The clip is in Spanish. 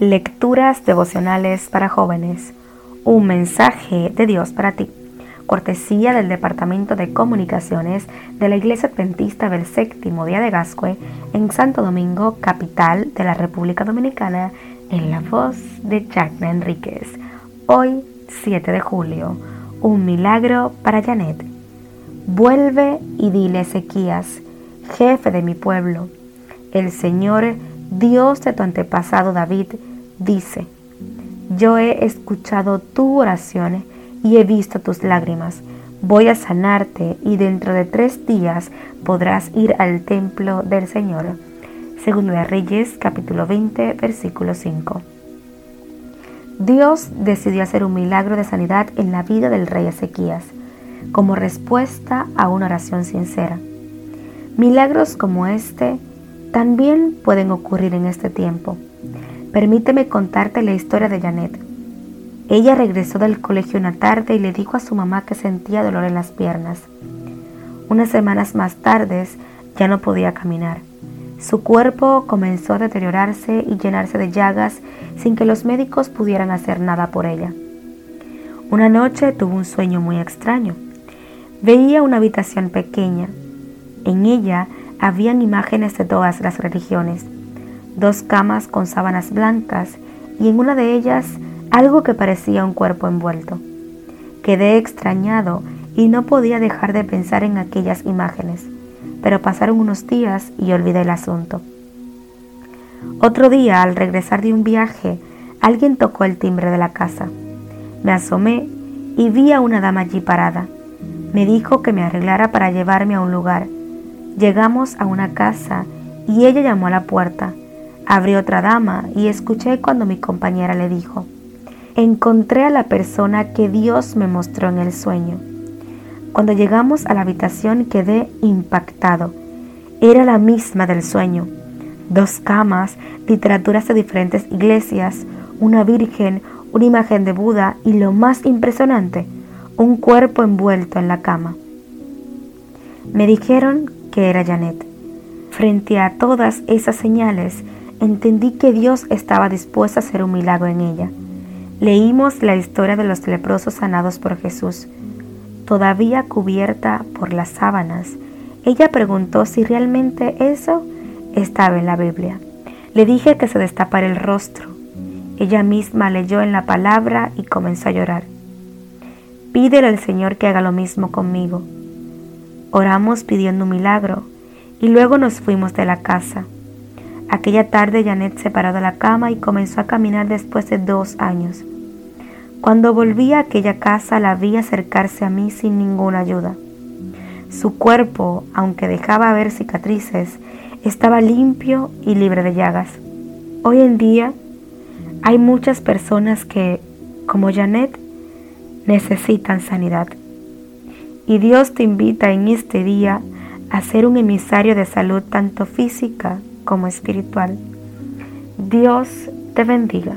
Lecturas devocionales para jóvenes. Un mensaje de Dios para ti. Cortesía del Departamento de Comunicaciones de la Iglesia Adventista del Séptimo Día de Gascue en Santo Domingo, capital de la República Dominicana, en la voz de Jacna Enríquez. Hoy, 7 de julio, un milagro para Janet. Vuelve y dile Ezequías, jefe de mi pueblo, el Señor Dios de tu antepasado David, dice, yo he escuchado tu oración y he visto tus lágrimas. Voy a sanarte y dentro de tres días podrás ir al templo del Señor. Segundo de Reyes capítulo 20 versículo 5. Dios decidió hacer un milagro de sanidad en la vida del rey Ezequías como respuesta a una oración sincera. Milagros como este también pueden ocurrir en este tiempo. Permíteme contarte la historia de Janet. Ella regresó del colegio una tarde y le dijo a su mamá que sentía dolor en las piernas. Unas semanas más tarde ya no podía caminar. Su cuerpo comenzó a deteriorarse y llenarse de llagas sin que los médicos pudieran hacer nada por ella. Una noche tuvo un sueño muy extraño. Veía una habitación pequeña. En ella habían imágenes de todas las religiones dos camas con sábanas blancas y en una de ellas algo que parecía un cuerpo envuelto. Quedé extrañado y no podía dejar de pensar en aquellas imágenes, pero pasaron unos días y olvidé el asunto. Otro día, al regresar de un viaje, alguien tocó el timbre de la casa. Me asomé y vi a una dama allí parada. Me dijo que me arreglara para llevarme a un lugar. Llegamos a una casa y ella llamó a la puerta. Abrió otra dama y escuché cuando mi compañera le dijo, encontré a la persona que Dios me mostró en el sueño. Cuando llegamos a la habitación quedé impactado. Era la misma del sueño. Dos camas, literaturas de diferentes iglesias, una virgen, una imagen de Buda y lo más impresionante, un cuerpo envuelto en la cama. Me dijeron que era Janet. Frente a todas esas señales, entendí que Dios estaba dispuesto a hacer un milagro en ella. Leímos la historia de los leprosos sanados por Jesús. Todavía cubierta por las sábanas, ella preguntó si realmente eso estaba en la Biblia. Le dije que se destapara el rostro. Ella misma leyó en la palabra y comenzó a llorar. Pídele al Señor que haga lo mismo conmigo. Oramos pidiendo un milagro y luego nos fuimos de la casa. Aquella tarde Janet se paró de la cama y comenzó a caminar después de dos años. Cuando volví a aquella casa la vi acercarse a mí sin ninguna ayuda. Su cuerpo, aunque dejaba ver cicatrices, estaba limpio y libre de llagas. Hoy en día hay muchas personas que, como Janet, necesitan sanidad. Y Dios te invita en este día a ser un emisario de salud tanto física como espiritual. Dios te bendiga.